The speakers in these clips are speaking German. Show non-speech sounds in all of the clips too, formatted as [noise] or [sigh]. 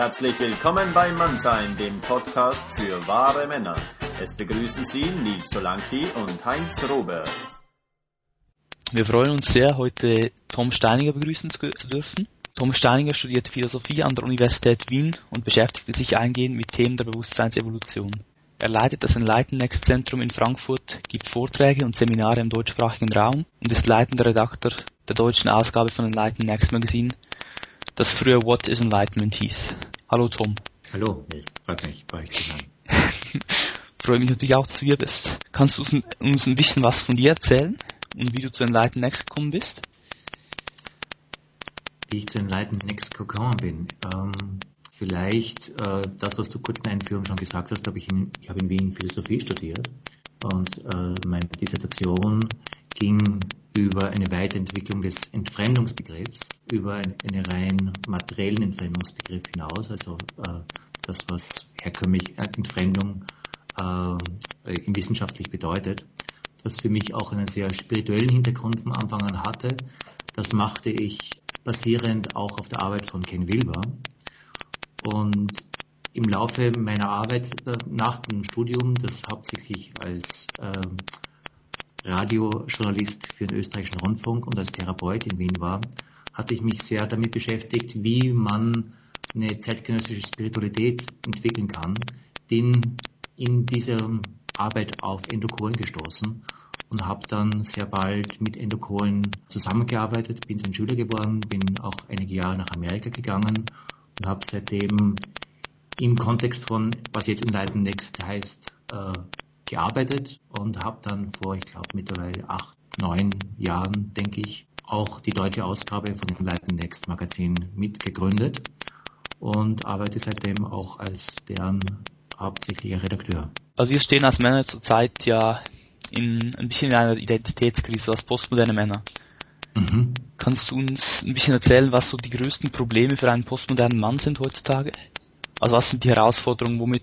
Herzlich willkommen bei Mannsein, dem Podcast für wahre Männer. Es begrüßen Sie Nils Solanki und Heinz Robert. Wir freuen uns sehr, heute Tom Steininger begrüßen zu dürfen. Tom Steininger studiert Philosophie an der Universität Wien und beschäftigte sich eingehend mit Themen der Bewusstseinsevolution. Er leitet das Enlighten Zentrum in Frankfurt, gibt Vorträge und Seminare im deutschsprachigen Raum und ist leitender Redakteur der deutschen Ausgabe von Enlighten Next Magazine, das früher What is Enlightenment hieß. Hallo Tom. Hallo, es [laughs] freut mich, bei euch zu sein. Freue mich natürlich auch, dass du hier bist. Kannst du uns ein bisschen was von dir erzählen und wie du zu Enlighten Next gekommen bist? Wie ich zu Enlighten Next gekommen bin? Ähm, Vielleicht äh, das, was du kurz in der Einführung schon gesagt hast, habe ich, in, ich habe in Wien Philosophie studiert und äh, meine Dissertation ging über eine Weiterentwicklung des Entfremdungsbegriffs, über einen, rein materiellen Entfremdungsbegriff hinaus, also äh, das, was herkömmlich Entfremdung äh, wissenschaftlich bedeutet, das für mich auch einen sehr spirituellen Hintergrund von Anfang an hatte. Das machte ich basierend auch auf der Arbeit von Ken Wilber, und im Laufe meiner Arbeit äh, nach dem Studium, das hauptsächlich als ähm, Radiojournalist für den österreichischen Rundfunk und als Therapeut in Wien war, hatte ich mich sehr damit beschäftigt, wie man eine zeitgenössische Spiritualität entwickeln kann. Bin in dieser Arbeit auf Endokoren gestoßen und habe dann sehr bald mit Endokoren zusammengearbeitet, bin sein Schüler geworden, bin auch einige Jahre nach Amerika gegangen und habe seitdem im Kontext von, was jetzt Enlighten Next heißt, äh, gearbeitet und habe dann vor, ich glaube, mittlerweile acht, neun Jahren, denke ich, auch die deutsche Ausgabe von Enlighten Next Magazin mitgegründet und arbeite seitdem auch als deren hauptsächlicher Redakteur. Also wir stehen als Männer zurzeit ja in ein bisschen in einer Identitätskrise als postmoderne Männer. Mhm. Kannst du uns ein bisschen erzählen, was so die größten Probleme für einen postmodernen Mann sind heutzutage? Also was sind die Herausforderungen, womit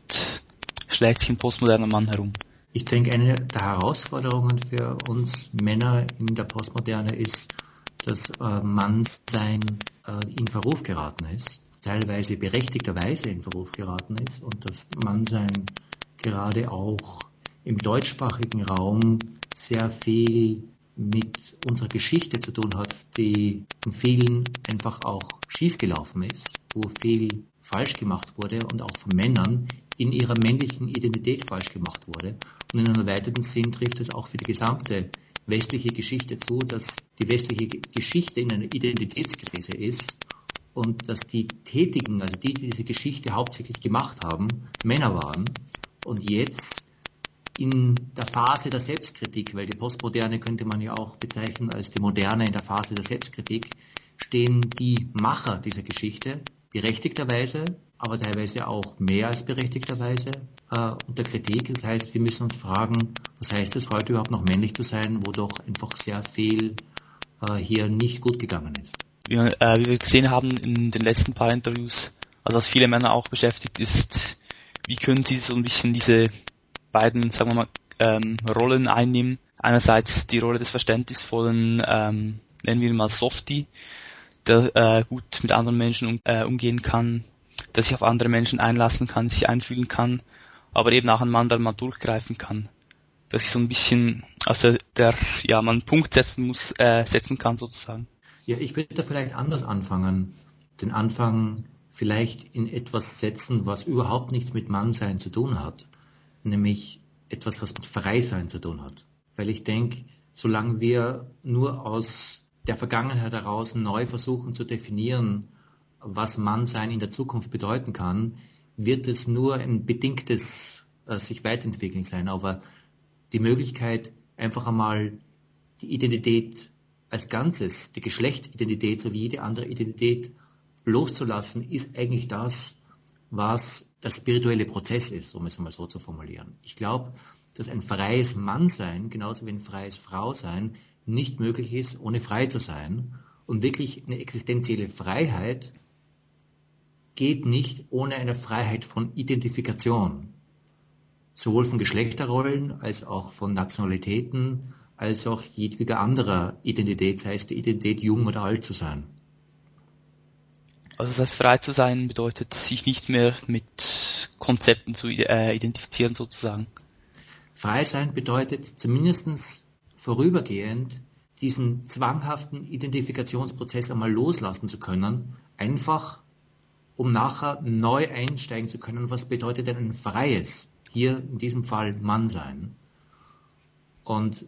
schlägt sich ein postmoderner Mann herum? Ich denke, eine der Herausforderungen für uns Männer in der Postmoderne ist, dass äh, Mannsein äh, in Verruf geraten ist, teilweise berechtigterweise in Verruf geraten ist und dass Mannsein gerade auch im deutschsprachigen Raum sehr viel mit unserer Geschichte zu tun hat, die in vielen einfach auch schiefgelaufen ist, wo viel falsch gemacht wurde und auch von Männern in ihrer männlichen Identität falsch gemacht wurde. Und in einem erweiterten Sinn trifft es auch für die gesamte westliche Geschichte zu, dass die westliche Geschichte in einer Identitätskrise ist und dass die Tätigen, also die, die diese Geschichte hauptsächlich gemacht haben, Männer waren und jetzt in der Phase der Selbstkritik, weil die Postmoderne könnte man ja auch bezeichnen als die Moderne in der Phase der Selbstkritik, stehen die Macher dieser Geschichte berechtigterweise, aber teilweise auch mehr als berechtigterweise äh, unter Kritik. Das heißt, wir müssen uns fragen, was heißt es heute überhaupt noch männlich zu sein, wo doch einfach sehr viel äh, hier nicht gut gegangen ist. Wie, äh, wie wir gesehen haben in den letzten paar Interviews, also was viele Männer auch beschäftigt ist, wie können sie so ein bisschen diese beiden, sagen wir mal, ähm, Rollen einnehmen. Einerseits die Rolle des verständnisvollen, ähm, nennen wir ihn mal Softie, der äh, gut mit anderen Menschen um, äh, umgehen kann, der sich auf andere Menschen einlassen kann, sich einfühlen kann, aber eben auch Mann, der mal durchgreifen kann. Dass ich so ein bisschen, also der, ja, man einen Punkt setzen muss, äh, setzen kann sozusagen. Ja, ich würde da vielleicht anders anfangen. Den Anfang vielleicht in etwas setzen, was überhaupt nichts mit Mannsein zu tun hat nämlich etwas, was mit Freisein zu tun hat. Weil ich denke, solange wir nur aus der Vergangenheit heraus neu versuchen zu definieren, was Mannsein in der Zukunft bedeuten kann, wird es nur ein bedingtes äh, sich weiterentwickeln sein. Aber die Möglichkeit, einfach einmal die Identität als Ganzes, die Geschlechtsidentität sowie jede andere Identität loszulassen, ist eigentlich das, was der spirituelle Prozess ist, um es mal so zu formulieren. Ich glaube, dass ein freies Mannsein, genauso wie ein freies Frausein, nicht möglich ist, ohne frei zu sein. Und wirklich eine existenzielle Freiheit geht nicht ohne eine Freiheit von Identifikation. Sowohl von Geschlechterrollen als auch von Nationalitäten, als auch jedweder anderer Identität, sei es die Identität jung oder alt zu sein. Also das heißt, frei zu sein bedeutet, sich nicht mehr mit Konzepten zu äh, identifizieren sozusagen. Frei sein bedeutet zumindest vorübergehend diesen zwanghaften Identifikationsprozess einmal loslassen zu können, einfach um nachher neu einsteigen zu können, was bedeutet denn ein freies, hier in diesem Fall Mann sein. Und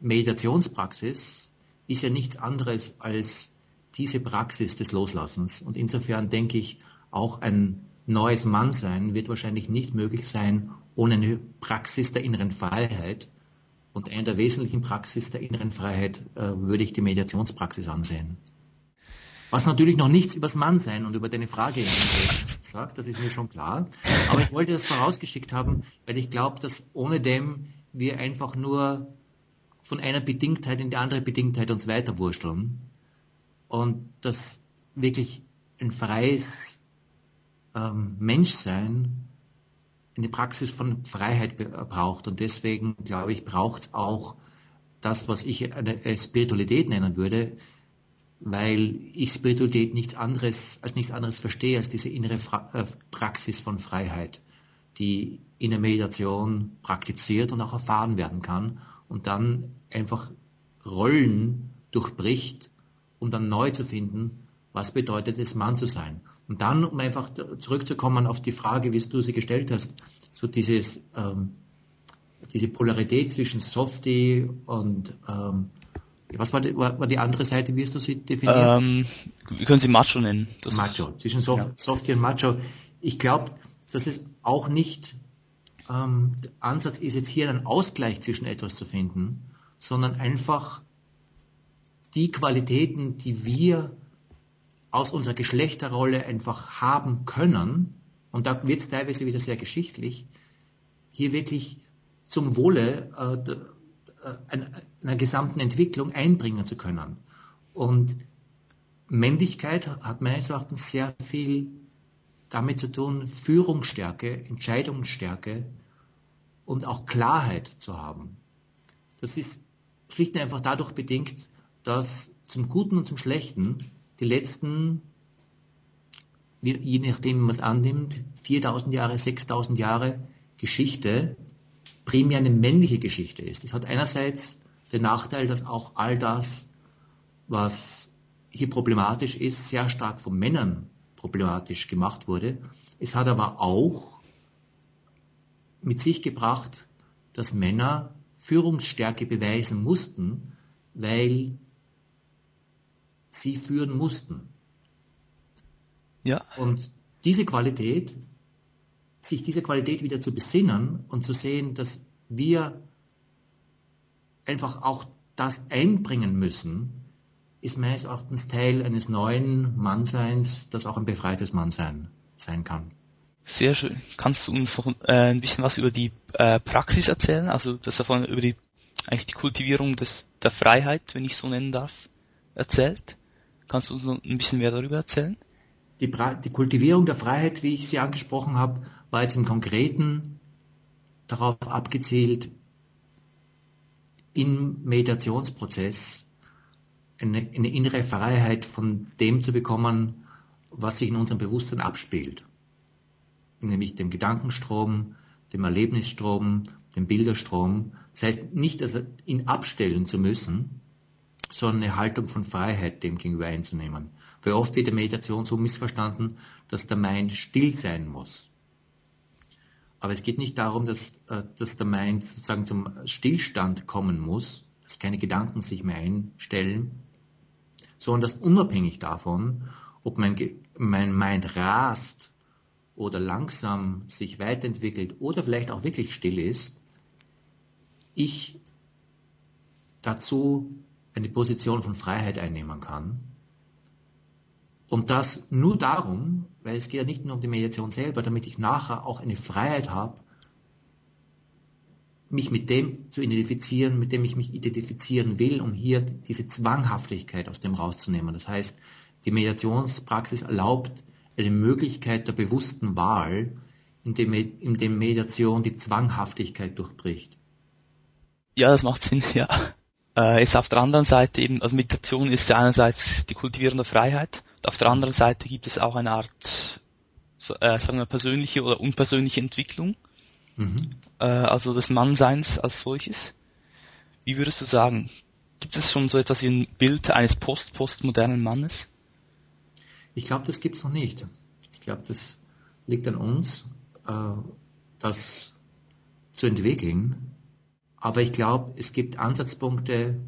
Meditationspraxis ist ja nichts anderes als diese Praxis des Loslassens. Und insofern denke ich, auch ein neues Mannsein wird wahrscheinlich nicht möglich sein ohne eine Praxis der inneren Freiheit. Und eine der wesentlichen Praxis der inneren Freiheit äh, würde ich die Mediationspraxis ansehen. Was natürlich noch nichts übers Mannsein und über deine Frage sagt, das ist mir schon klar. Aber ich wollte das vorausgeschickt haben, weil ich glaube, dass ohne dem wir einfach nur von einer Bedingtheit in die andere Bedingtheit uns weiterwursteln und das wirklich ein freies ähm, Menschsein eine Praxis von Freiheit braucht. Und deswegen, glaube ich, braucht es auch das, was ich eine Spiritualität nennen würde, weil ich Spiritualität nichts anderes, als nichts anderes verstehe, als diese innere Fra äh, Praxis von Freiheit, die in der Meditation praktiziert und auch erfahren werden kann und dann einfach Rollen durchbricht um dann neu zu finden, was bedeutet es, Mann zu sein. Und dann, um einfach zurückzukommen auf die Frage, wie du sie gestellt hast, so dieses, ähm, diese Polarität zwischen Softie und ähm, was war die, war, war die andere Seite, wie hast du sie definiert? Ähm, wir können sie Macho nennen. Das Macho, zwischen Sof ja. Softie und Macho. Ich glaube, dass es auch nicht ähm, der Ansatz ist, jetzt hier einen Ausgleich zwischen etwas zu finden, sondern einfach die Qualitäten, die wir aus unserer Geschlechterrolle einfach haben können, und da wird es teilweise wieder sehr geschichtlich, hier wirklich zum Wohle äh, äh einer gesamten Entwicklung einbringen zu können. Und Männlichkeit hat meines Erachtens sehr viel damit zu tun, Führungsstärke, Entscheidungsstärke und auch Klarheit zu haben. Das ist schlicht und einfach dadurch bedingt, dass zum Guten und zum Schlechten die letzten, je nachdem, man es annimmt, 4000 Jahre, 6000 Jahre Geschichte primär eine männliche Geschichte ist. Das hat einerseits den Nachteil, dass auch all das, was hier problematisch ist, sehr stark von Männern problematisch gemacht wurde. Es hat aber auch mit sich gebracht, dass Männer Führungsstärke beweisen mussten, weil sie führen mussten. Ja. Und diese Qualität, sich diese Qualität wieder zu besinnen und zu sehen, dass wir einfach auch das einbringen müssen, ist meines Erachtens Teil eines neuen Mannseins, das auch ein befreites Mannsein sein kann. Sehr schön. Kannst du uns noch äh, ein bisschen was über die äh, Praxis erzählen? Also das davon über die eigentlich die Kultivierung des, der Freiheit, wenn ich so nennen darf, erzählt? Kannst du uns noch ein bisschen mehr darüber erzählen? Die, die Kultivierung der Freiheit, wie ich sie angesprochen habe, war jetzt im Konkreten darauf abgezielt, im Meditationsprozess eine, eine, innere Freiheit von dem zu bekommen, was sich in unserem Bewusstsein abspielt. Nämlich dem Gedankenstrom, dem Erlebnisstrom, dem Bilderstrom. Das heißt, nicht also ihn abstellen zu müssen, sondern eine Haltung von Freiheit dem gegenüber einzunehmen. Weil oft wird die Meditation so missverstanden, dass der Mind still sein muss. Aber es geht nicht darum, dass, äh, dass der Mind sozusagen zum Stillstand kommen muss, dass keine Gedanken sich mehr einstellen, sondern dass unabhängig davon, ob mein, mein Mind rast oder langsam sich weiterentwickelt oder vielleicht auch wirklich still ist, ich dazu eine Position von Freiheit einnehmen kann. Und das nur darum, weil es geht ja nicht nur um die Mediation selber, damit ich nachher auch eine Freiheit habe, mich mit dem zu identifizieren, mit dem ich mich identifizieren will, um hier diese Zwanghaftigkeit aus dem rauszunehmen. Das heißt, die Mediationspraxis erlaubt eine Möglichkeit der bewussten Wahl, in dem, in dem Mediation die Zwanghaftigkeit durchbricht. Ja, das macht Sinn, ja. Äh, jetzt auf der anderen Seite eben, also Meditation ist einerseits die Kultivierung der Freiheit, auf der anderen Seite gibt es auch eine Art, äh, sagen wir, persönliche oder unpersönliche Entwicklung, mhm. äh, also des Mannseins als solches. Wie würdest du sagen, gibt es schon so etwas wie ein Bild eines post-postmodernen Mannes? Ich glaube, das gibt es noch nicht. Ich glaube, das liegt an uns, äh, das zu entwickeln. Aber ich glaube, es gibt Ansatzpunkte,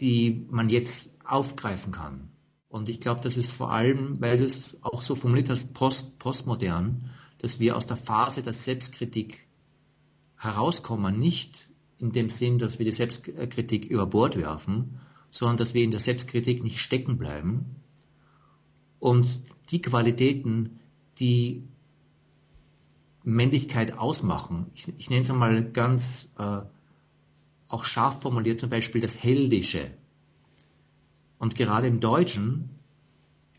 die man jetzt aufgreifen kann. Und ich glaube, das ist vor allem, weil du es auch so formuliert hast, post, postmodern, dass wir aus der Phase der Selbstkritik herauskommen, nicht in dem Sinn, dass wir die Selbstkritik über Bord werfen, sondern dass wir in der Selbstkritik nicht stecken bleiben, und die Qualitäten, die Männlichkeit ausmachen, ich, ich nenne es einmal ganz äh, auch scharf formuliert, zum Beispiel das Heldische. Und gerade im Deutschen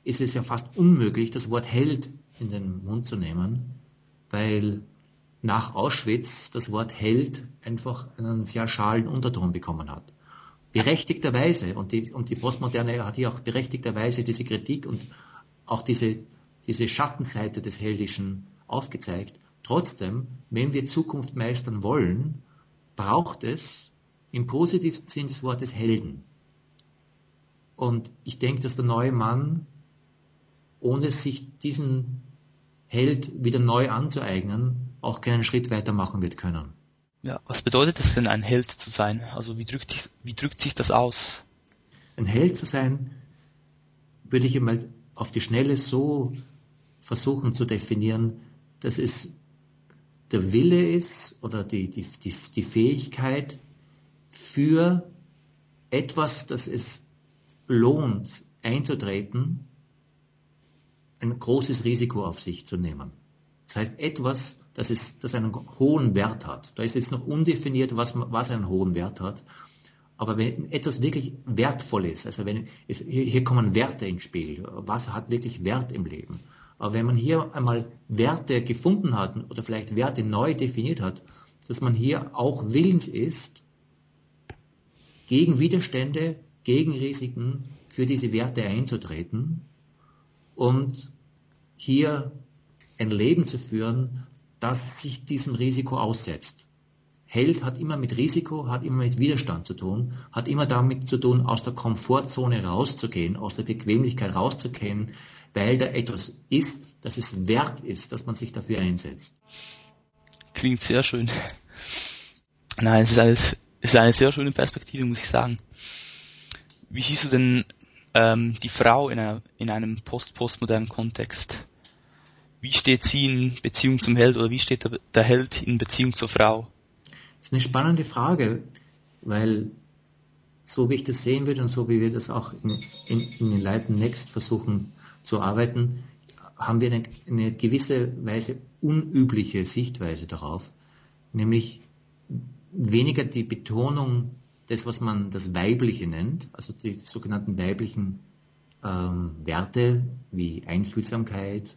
ist es ja fast unmöglich, das Wort Held in den Mund zu nehmen, weil nach Auschwitz das Wort Held einfach einen sehr schalen Unterton bekommen hat. Berechtigterweise, und die, und die Postmoderne hat hier auch berechtigterweise diese Kritik und auch diese, diese Schattenseite des Heldischen aufgezeigt. Trotzdem, wenn wir Zukunft meistern wollen, braucht es im positivsten Sinn des Wortes Helden. Und ich denke, dass der neue Mann, ohne sich diesen Held wieder neu anzueignen, auch keinen Schritt weiter machen wird können. Ja, was bedeutet es denn, ein Held zu sein? Also wie drückt, sich, wie drückt sich das aus? Ein Held zu sein, würde ich einmal auf die Schnelle so versuchen zu definieren, dass es der Wille ist oder die, die, die, die Fähigkeit für etwas, das es lohnt, einzutreten, ein großes Risiko auf sich zu nehmen. Das heißt, etwas, das, ist, das einen hohen Wert hat. Da ist jetzt noch undefiniert, was, was einen hohen Wert hat. Aber wenn etwas wirklich wertvoll ist, also wenn es, hier kommen Werte ins Spiel, was hat wirklich Wert im Leben? Aber wenn man hier einmal Werte gefunden hat oder vielleicht Werte neu definiert hat, dass man hier auch willens ist, gegen Widerstände, gegen Risiken für diese Werte einzutreten und hier ein Leben zu führen, das sich diesem Risiko aussetzt. Held hat immer mit Risiko, hat immer mit Widerstand zu tun, hat immer damit zu tun, aus der Komfortzone rauszugehen, aus der Bequemlichkeit rauszugehen, weil da etwas ist, dass es wert ist, dass man sich dafür einsetzt. Klingt sehr schön. Nein, es ist eine, es ist eine sehr schöne Perspektive, muss ich sagen. Wie siehst du denn ähm, die Frau in, einer, in einem post-postmodernen Kontext? Wie steht sie in Beziehung zum Held oder wie steht der, der Held in Beziehung zur Frau? Das ist eine spannende Frage, weil so wie ich das sehen würde und so wie wir das auch in, in, in den Leiten Next versuchen zu arbeiten, haben wir eine, eine gewisse Weise unübliche Sichtweise darauf, nämlich weniger die Betonung des, was man das Weibliche nennt, also die sogenannten weiblichen ähm, Werte wie Einfühlsamkeit,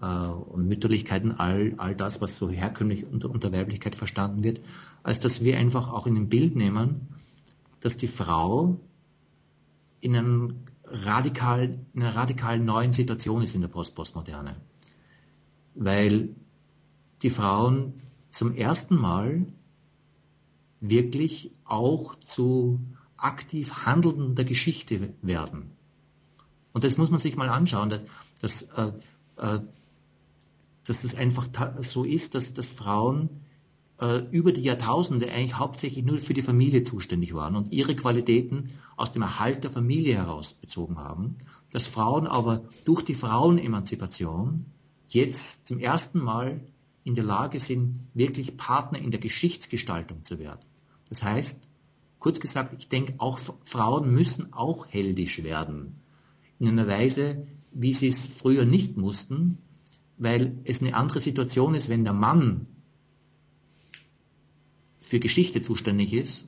äh, und Mütterlichkeit und all, all das, was so herkömmlich unter, unter Weiblichkeit verstanden wird, als dass wir einfach auch in ein Bild nehmen, dass die Frau in, einem radikal, in einer radikal neuen Situation ist in der Post-Postmoderne. Weil die Frauen zum ersten Mal wirklich auch zu aktiv Handelnden der Geschichte werden. Und das muss man sich mal anschauen, dass, dass äh, äh, dass es einfach so ist, dass, dass Frauen äh, über die Jahrtausende eigentlich hauptsächlich nur für die Familie zuständig waren und ihre Qualitäten aus dem Erhalt der Familie heraus bezogen haben, dass Frauen aber durch die Frauenemanzipation jetzt zum ersten Mal in der Lage sind, wirklich Partner in der Geschichtsgestaltung zu werden. Das heißt, kurz gesagt, ich denke, auch Frauen müssen auch heldisch werden. In einer Weise, wie sie es früher nicht mussten, weil es eine andere Situation ist, wenn der Mann für Geschichte zuständig ist,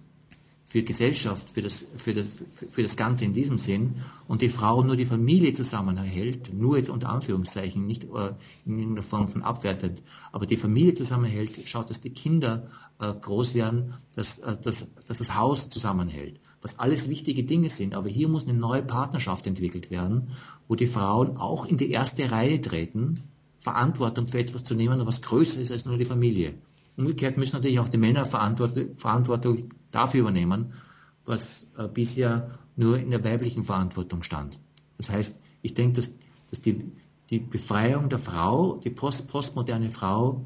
für Gesellschaft, für das, für, das, für das Ganze in diesem Sinn und die Frau nur die Familie zusammenhält, nur jetzt unter Anführungszeichen, nicht äh, in irgendeiner Form von abwertend, aber die Familie zusammenhält, schaut, dass die Kinder äh, groß werden, dass, äh, dass, dass das Haus zusammenhält. was alles wichtige Dinge sind. Aber hier muss eine neue Partnerschaft entwickelt werden, wo die Frauen auch in die erste Reihe treten, Verantwortung für etwas zu nehmen, was größer ist als nur die Familie. Umgekehrt müssen natürlich auch die Männer Verantwortung dafür übernehmen, was äh, bisher nur in der weiblichen Verantwortung stand. Das heißt, ich denke, dass, dass die, die Befreiung der Frau, die post postmoderne Frau,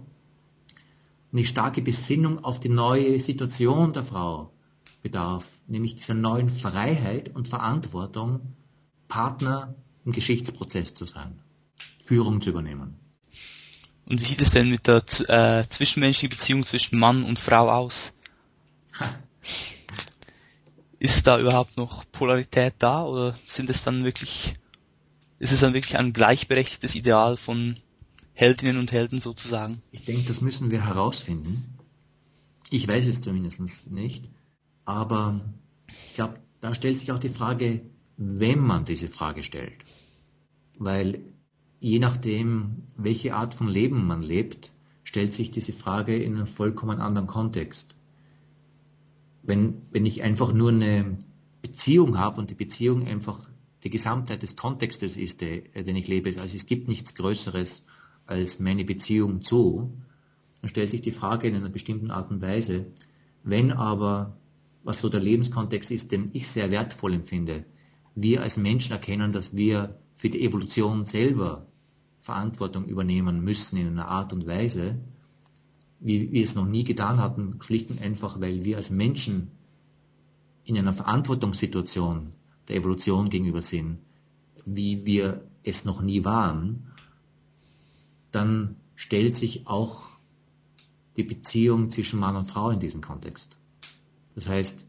eine starke Besinnung auf die neue Situation der Frau bedarf, nämlich dieser neuen Freiheit und Verantwortung, Partner im Geschichtsprozess zu sein, Führung zu übernehmen. Und wie sieht es denn mit der äh, zwischenmenschlichen Beziehung zwischen Mann und Frau aus? [laughs] Ist da überhaupt noch Polarität da oder sind es dann wirklich, ist es dann wirklich ein gleichberechtigtes Ideal von Heldinnen und Helden sozusagen? Ich denke, das müssen wir herausfinden. Ich weiß es zumindest nicht. Aber ich glaube, da stellt sich auch die Frage, wenn man diese Frage stellt. Weil je nachdem, welche Art von Leben man lebt, stellt sich diese Frage in einem vollkommen anderen Kontext. Wenn, wenn ich einfach nur eine Beziehung habe und die Beziehung einfach die Gesamtheit des Kontextes ist, den ich lebe, also es gibt nichts Größeres als meine Beziehung zu, dann stellt sich die Frage in einer bestimmten Art und Weise. Wenn aber, was so der Lebenskontext ist, den ich sehr wertvoll empfinde, wir als Menschen erkennen, dass wir für die Evolution selber Verantwortung übernehmen müssen in einer Art und Weise, wie wir es noch nie getan hatten, schlicht und einfach, weil wir als Menschen in einer Verantwortungssituation der Evolution gegenüber sind, wie wir es noch nie waren, dann stellt sich auch die Beziehung zwischen Mann und Frau in diesem Kontext. Das heißt,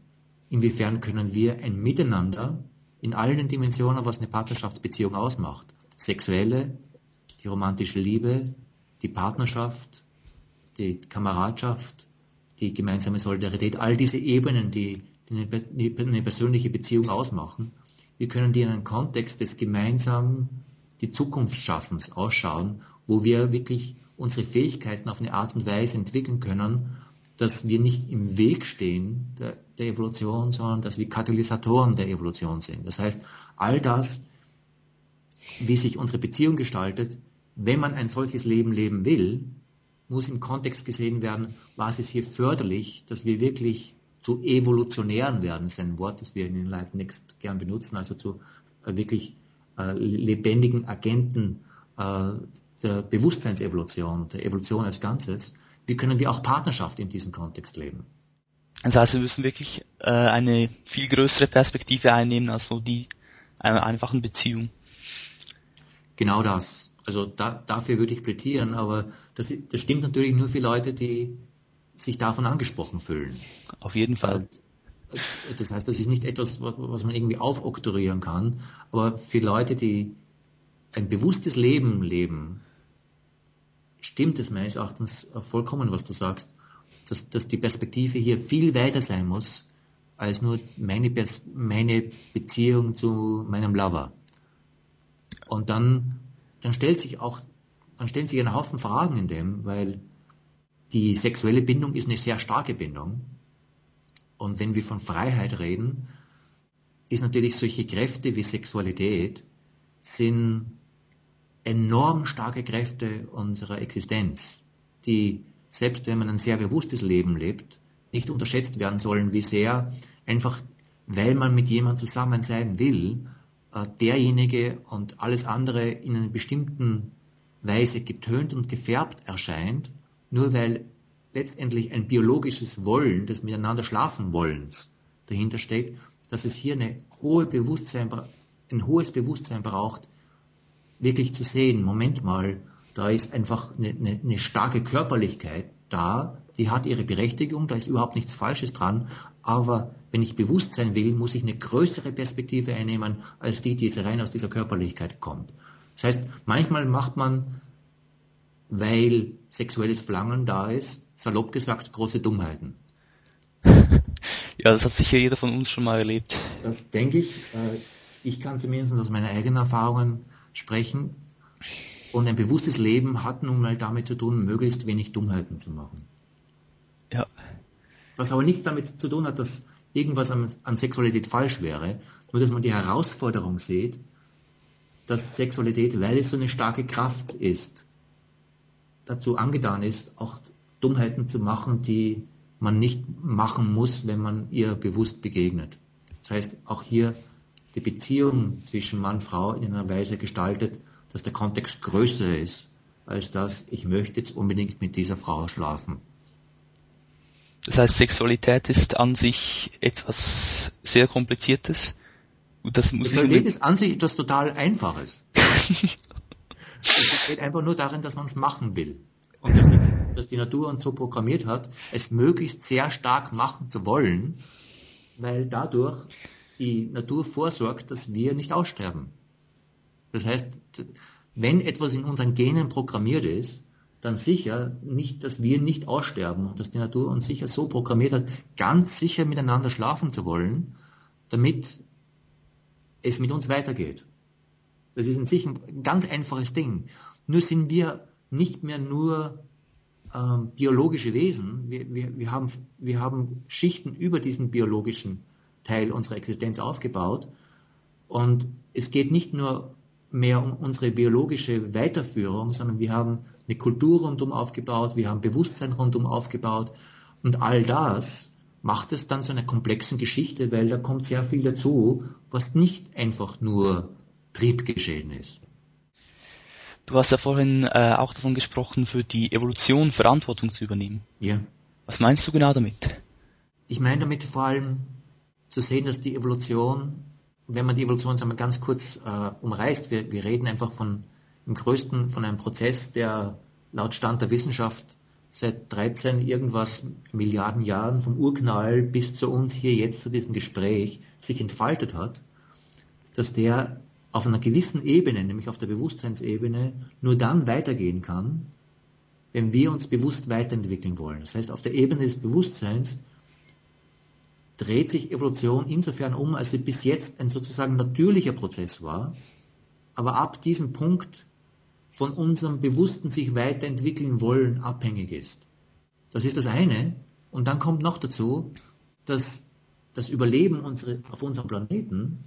inwiefern können wir ein Miteinander in allen Dimensionen, was eine Partnerschaftsbeziehung ausmacht, sexuelle, die romantische Liebe, die Partnerschaft, die Kameradschaft, die gemeinsame Solidarität, all diese Ebenen, die, eine persönliche Beziehung ausmachen, wie können die in einem Kontext des gemeinsamen, die Zukunftsschaffens ausschauen, wo wir wirklich unsere Fähigkeiten auf eine Art und Weise entwickeln können, dass wir nicht im Weg stehen der, der Evolution, sondern dass wir Katalysatoren der Evolution sind. Das heißt, all das, wie sich unsere Beziehung gestaltet, wenn man ein solches Leben leben will, muss im Kontext gesehen werden, was ist hier förderlich, dass wir wirklich zu evolutionären werden, das ist ein Wort, das wir in den Light Next gern benutzen, also zu äh, wirklich äh, lebendigen Agenten äh, der Bewusstseinsevolution, der Evolution als Ganzes. Wie können wir auch Partnerschaft in diesem Kontext leben? Das heißt, wir müssen wirklich äh, eine viel größere Perspektive einnehmen als nur die einer einfachen Beziehung. Genau das. Also da, dafür würde ich plädieren, aber das, das stimmt natürlich nur für Leute, die sich davon angesprochen fühlen. Auf jeden Fall. Das heißt, das ist nicht etwas, was man irgendwie aufoktroyieren kann, aber für Leute, die ein bewusstes Leben leben, stimmt es meines Erachtens vollkommen, was du sagst, dass, dass die Perspektive hier viel weiter sein muss, als nur meine, meine Beziehung zu meinem Lover. Und dann dann stellt sich auch, dann stellen sich ein Haufen Fragen in dem, weil die sexuelle Bindung ist eine sehr starke Bindung. Und wenn wir von Freiheit reden, ist natürlich solche Kräfte wie Sexualität sind enorm starke Kräfte unserer Existenz, die selbst wenn man ein sehr bewusstes Leben lebt, nicht unterschätzt werden sollen, wie sehr einfach, weil man mit jemandem zusammen sein will, derjenige und alles andere in einer bestimmten Weise getönt und gefärbt erscheint, nur weil letztendlich ein biologisches Wollen des Miteinander schlafen Wollens dahinter steckt, dass es hier eine hohe Bewusstsein, ein hohes Bewusstsein braucht, wirklich zu sehen, Moment mal, da ist einfach eine, eine, eine starke Körperlichkeit da, die hat ihre Berechtigung, da ist überhaupt nichts Falsches dran, aber wenn ich bewusst sein will, muss ich eine größere Perspektive einnehmen, als die, die jetzt rein aus dieser Körperlichkeit kommt. Das heißt, manchmal macht man, weil sexuelles Verlangen da ist, salopp gesagt, große Dummheiten. [laughs] Ja, das hat sicher jeder von uns schon mal erlebt. Das denke ich. Äh, ich kann zumindest aus meinen eigenen Erfahrungen sprechen. Und ein bewusstes Leben hat nun mal damit zu tun, möglichst wenig Dummheiten zu machen. Ja. Was aber nichts damit zu tun hat, dass irgendwas an, an Sexualität falsch wäre, nur dass man die Herausforderung sieht, dass Sexualität, weil es so eine starke Kraft ist, dazu angetan ist, auch Dummheiten zu machen, die man nicht machen muss, wenn man ihr bewusst begegnet. Das heißt, auch hier die Beziehung zwischen Mann und Frau in einer Weise gestaltet, dass der Kontext größer ist, als das, ich möchte jetzt unbedingt mit dieser Frau schlafen. Das heißt, Sexualität ist an sich etwas sehr Kompliziertes. Das muss Sexualität ist an sich etwas total Einfaches. [laughs] es geht einfach nur darin, dass man es machen will. Und dass die, dass die Natur uns so programmiert hat, es möglichst sehr stark machen zu wollen, weil dadurch die Natur vorsorgt, dass wir nicht aussterben. Das heißt, wenn etwas in unseren Genen programmiert ist, dann sicher nicht, dass wir nicht aussterben und dass die Natur uns sicher so programmiert hat, ganz sicher miteinander schlafen zu wollen, damit es mit uns weitergeht. Das ist in sich ein ganz einfaches Ding. Nur sind wir nicht mehr nur ähm, biologische Wesen, wir, wir, wir, haben, wir haben Schichten über diesen biologischen Teil unserer Existenz aufgebaut und es geht nicht nur mehr um unsere biologische Weiterführung, sondern wir haben eine Kultur rundum aufgebaut, wir haben Bewusstsein rundum aufgebaut und all das macht es dann zu einer komplexen Geschichte, weil da kommt sehr viel dazu, was nicht einfach nur Triebgeschehen ist. Du hast ja vorhin äh, auch davon gesprochen, für die Evolution Verantwortung zu übernehmen. Ja. Was meinst du genau damit? Ich meine damit vor allem zu sehen, dass die Evolution wenn man die Evolution sagen wir, ganz kurz äh, umreißt, wir, wir reden einfach von im größten, von einem Prozess, der laut Stand der Wissenschaft seit 13 irgendwas Milliarden Jahren vom Urknall bis zu uns hier jetzt zu diesem Gespräch sich entfaltet hat, dass der auf einer gewissen Ebene, nämlich auf der Bewusstseinsebene, nur dann weitergehen kann, wenn wir uns bewusst weiterentwickeln wollen. Das heißt, auf der Ebene des Bewusstseins dreht sich Evolution insofern um, als sie bis jetzt ein sozusagen natürlicher Prozess war, aber ab diesem Punkt von unserem bewussten sich weiterentwickeln wollen abhängig ist. Das ist das eine. Und dann kommt noch dazu, dass das Überleben unsere, auf unserem Planeten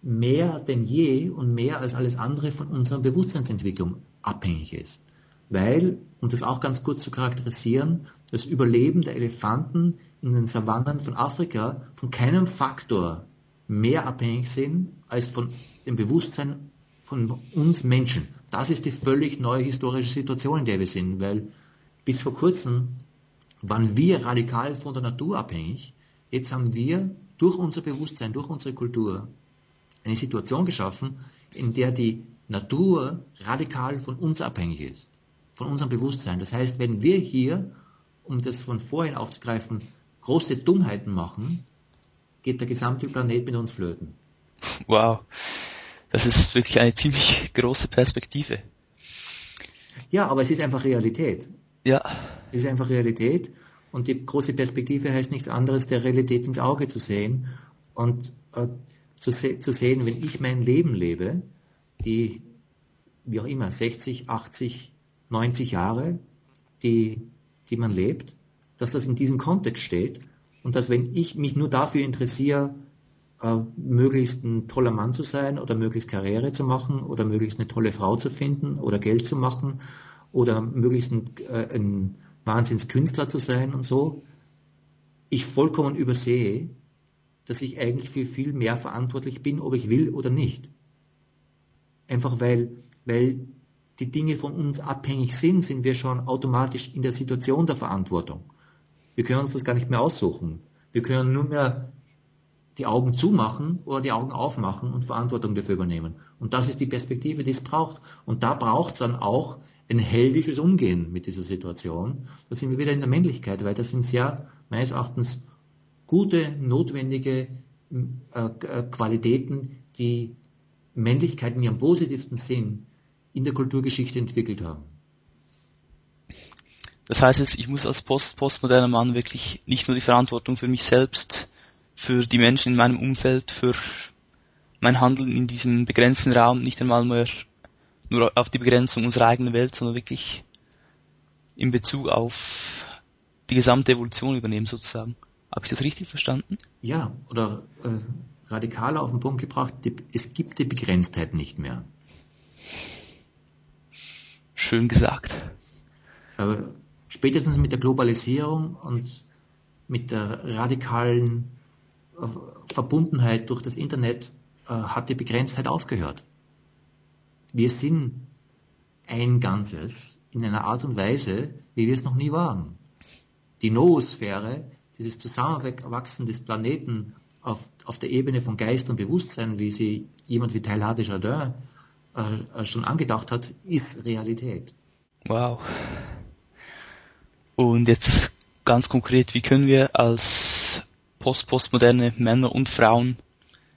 mehr denn je und mehr als alles andere von unserer Bewusstseinsentwicklung abhängig ist. Weil, um das auch ganz kurz zu charakterisieren, das Überleben der Elefanten in den Savannen von Afrika von keinem Faktor mehr abhängig sind als von dem Bewusstsein von uns Menschen. Das ist die völlig neue historische Situation, in der wir sind, weil bis vor kurzem waren wir radikal von der Natur abhängig. Jetzt haben wir durch unser Bewusstsein, durch unsere Kultur eine Situation geschaffen, in der die Natur radikal von uns abhängig ist, von unserem Bewusstsein. Das heißt, wenn wir hier, um das von vorhin aufzugreifen, große Dummheiten machen, geht der gesamte Planet mit uns flöten. Wow. Das ist wirklich eine ziemlich große Perspektive. Ja, aber es ist einfach Realität. Ja. Es ist einfach Realität und die große Perspektive heißt nichts anderes, der Realität ins Auge zu sehen und äh, zu, se zu sehen, wenn ich mein Leben lebe, die, wie auch immer, 60, 80, 90 Jahre, die, die man lebt, dass das in diesem Kontext steht und dass wenn ich mich nur dafür interessiere, äh, möglichst ein toller Mann zu sein oder möglichst Karriere zu machen oder möglichst eine tolle Frau zu finden oder Geld zu machen oder möglichst ein, äh, ein Wahnsinnskünstler zu sein und so, ich vollkommen übersehe, dass ich eigentlich für viel mehr verantwortlich bin, ob ich will oder nicht. Einfach weil, weil die Dinge von uns abhängig sind, sind wir schon automatisch in der Situation der Verantwortung. Wir können uns das gar nicht mehr aussuchen. Wir können nur mehr die Augen zumachen oder die Augen aufmachen und Verantwortung dafür übernehmen. Und das ist die Perspektive, die es braucht. Und da braucht es dann auch ein heldisches Umgehen mit dieser Situation. Da sind wir wieder in der Männlichkeit, weil das sind sehr, meines Erachtens, gute, notwendige äh, äh Qualitäten, die Männlichkeit in ihrem positivsten Sinn in der Kulturgeschichte entwickelt haben. Das heißt ich muss als post postmoderner Mann wirklich nicht nur die Verantwortung für mich selbst, für die Menschen in meinem Umfeld, für mein Handeln in diesem begrenzten Raum, nicht einmal mehr nur auf die Begrenzung unserer eigenen Welt, sondern wirklich in Bezug auf die gesamte Evolution übernehmen sozusagen. Habe ich das richtig verstanden? Ja, oder äh, radikaler auf den Punkt gebracht, die, es gibt die Begrenztheit nicht mehr. Schön gesagt. Aber spätestens mit der Globalisierung und mit der radikalen Verbundenheit durch das Internet äh, hat die Begrenztheit aufgehört. Wir sind ein Ganzes in einer Art und Weise, wie wir es noch nie waren. Die Noosphäre, dieses Zusammenwachsen des Planeten auf, auf der Ebene von Geist und Bewusstsein, wie sie jemand wie Teilhard de Jardin äh, schon angedacht hat, ist Realität. Wow. Und jetzt ganz konkret, wie können wir als post-postmoderne Männer und Frauen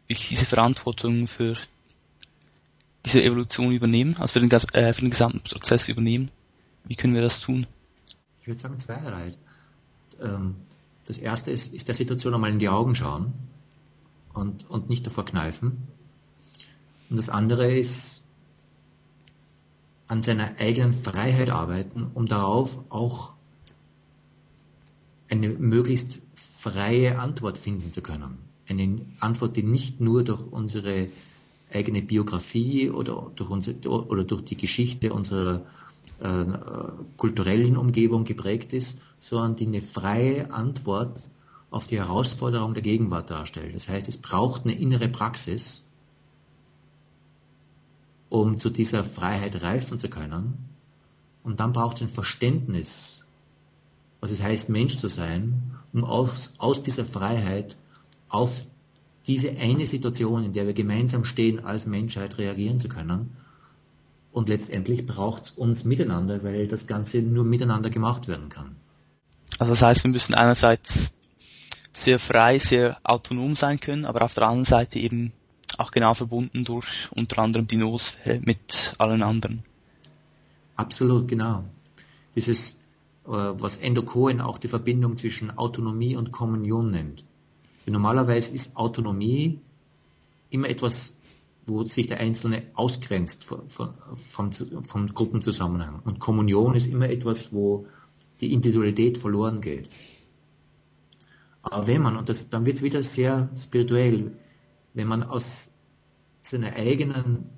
wirklich diese Verantwortung für diese Evolution übernehmen, also für den, äh, für den gesamten Prozess übernehmen? Wie können wir das tun? Ich würde sagen zweierlei. Ähm, das erste ist, ist der Situation einmal in die Augen schauen und, und nicht davor kneifen. Und das andere ist an seiner eigenen Freiheit arbeiten, um darauf auch eine möglichst freie Antwort finden zu können. Eine Antwort, die nicht nur durch unsere eigene Biografie oder durch, unsere, oder durch die Geschichte unserer äh, kulturellen Umgebung geprägt ist, sondern die eine freie Antwort auf die Herausforderung der Gegenwart darstellt. Das heißt, es braucht eine innere Praxis, um zu dieser Freiheit reifen zu können. Und dann braucht es ein Verständnis, was es heißt, Mensch zu sein, um aus, aus dieser Freiheit auf diese eine Situation, in der wir gemeinsam stehen, als Menschheit reagieren zu können. Und letztendlich braucht es uns miteinander, weil das Ganze nur miteinander gemacht werden kann. Also das heißt, wir müssen einerseits sehr frei, sehr autonom sein können, aber auf der anderen Seite eben auch genau verbunden durch unter anderem die Noosphäre mit allen anderen. Absolut, genau. Dieses, was Endo Cohen auch die Verbindung zwischen Autonomie und Kommunion nennt. Normalerweise ist Autonomie immer etwas, wo sich der Einzelne ausgrenzt vom, vom, vom Gruppenzusammenhang. Und Kommunion ist immer etwas, wo die Individualität verloren geht. Aber wenn man, und das, dann wird es wieder sehr spirituell, wenn man aus seiner eigenen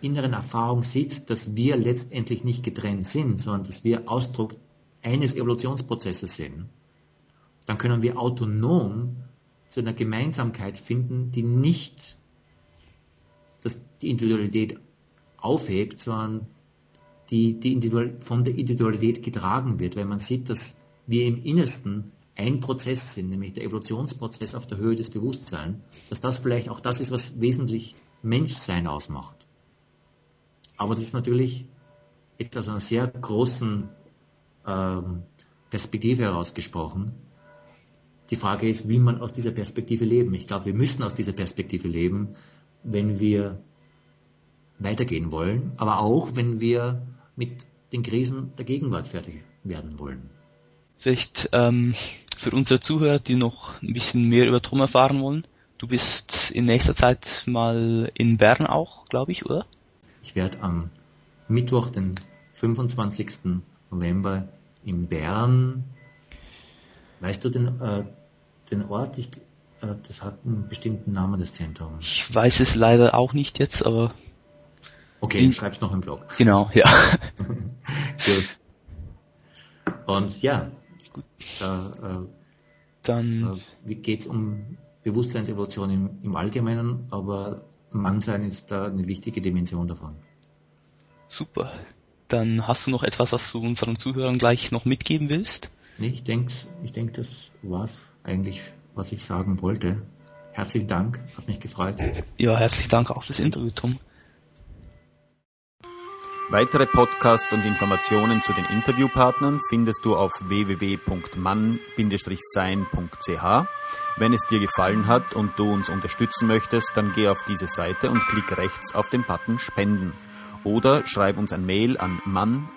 inneren Erfahrung sieht, dass wir letztendlich nicht getrennt sind, sondern dass wir Ausdruck eines Evolutionsprozesses sind, dann können wir autonom zu einer Gemeinsamkeit finden, die nicht dass die Individualität aufhebt, sondern die, die Individual, von der Individualität getragen wird, weil man sieht, dass wir im Innersten ein Prozess sind, nämlich der Evolutionsprozess auf der Höhe des Bewusstseins, dass das vielleicht auch das ist, was wesentlich Menschsein ausmacht. Aber das ist natürlich jetzt aus einer sehr großen ähm, Perspektive herausgesprochen. Die Frage ist, wie man aus dieser Perspektive leben. Ich glaube, wir müssen aus dieser Perspektive leben, wenn wir weitergehen wollen, aber auch wenn wir mit den Krisen der Gegenwart fertig werden wollen. Vielleicht ähm, für unsere Zuhörer, die noch ein bisschen mehr über Tom erfahren wollen, du bist in nächster Zeit mal in Bern auch, glaube ich, oder? Ich werde am Mittwoch, den 25. November in Bern, weißt du den, äh, den Ort? Ich, äh, das hat einen bestimmten Namen, das Zentrum. Ich weiß es leider auch nicht jetzt, aber Okay, ich schreib's noch im Blog. Genau, ja. [laughs] Gut. Und ja, Gut. da äh, dann äh, geht's um Bewusstseinsevolution im, im Allgemeinen, aber Mannsein ist da eine wichtige Dimension davon. Super. Dann hast du noch etwas, was du unseren Zuhörern gleich noch mitgeben willst? Nee, ich denke, ich denk, das war's eigentlich, was ich sagen wollte. Herzlichen Dank, hat mich gefreut. Ja, herzlichen Dank auch fürs Interview, Tom. Weitere Podcasts und Informationen zu den Interviewpartnern findest du auf www.mann-sein.ch. Wenn es dir gefallen hat und du uns unterstützen möchtest, dann geh auf diese Seite und klick rechts auf den Button Spenden oder schreib uns ein Mail an mann-sein.ch.